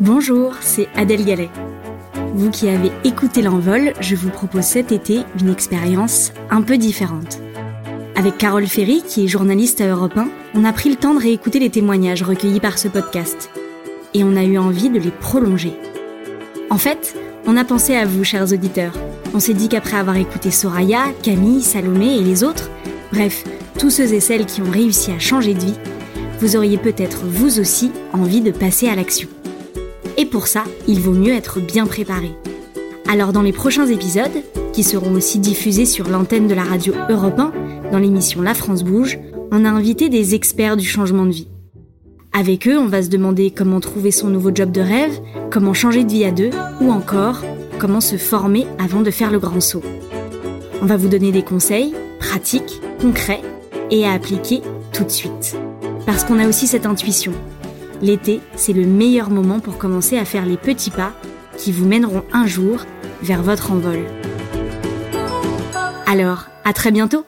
Bonjour, c'est Adèle Gallet. Vous qui avez écouté l'envol, je vous propose cet été une expérience un peu différente. Avec Carole Ferry, qui est journaliste à Europe 1, on a pris le temps de réécouter les témoignages recueillis par ce podcast. Et on a eu envie de les prolonger. En fait, on a pensé à vous, chers auditeurs. On s'est dit qu'après avoir écouté Soraya, Camille, Salomé et les autres, bref, tous ceux et celles qui ont réussi à changer de vie, vous auriez peut-être vous aussi envie de passer à l'action. Et pour ça, il vaut mieux être bien préparé. Alors dans les prochains épisodes, qui seront aussi diffusés sur l'antenne de la radio Europe 1, dans l'émission La France Bouge, on a invité des experts du changement de vie. Avec eux, on va se demander comment trouver son nouveau job de rêve, comment changer de vie à deux, ou encore comment se former avant de faire le grand saut. On va vous donner des conseils pratiques, concrets et à appliquer tout de suite. Parce qu'on a aussi cette intuition. L'été, c'est le meilleur moment pour commencer à faire les petits pas qui vous mèneront un jour vers votre envol. Alors, à très bientôt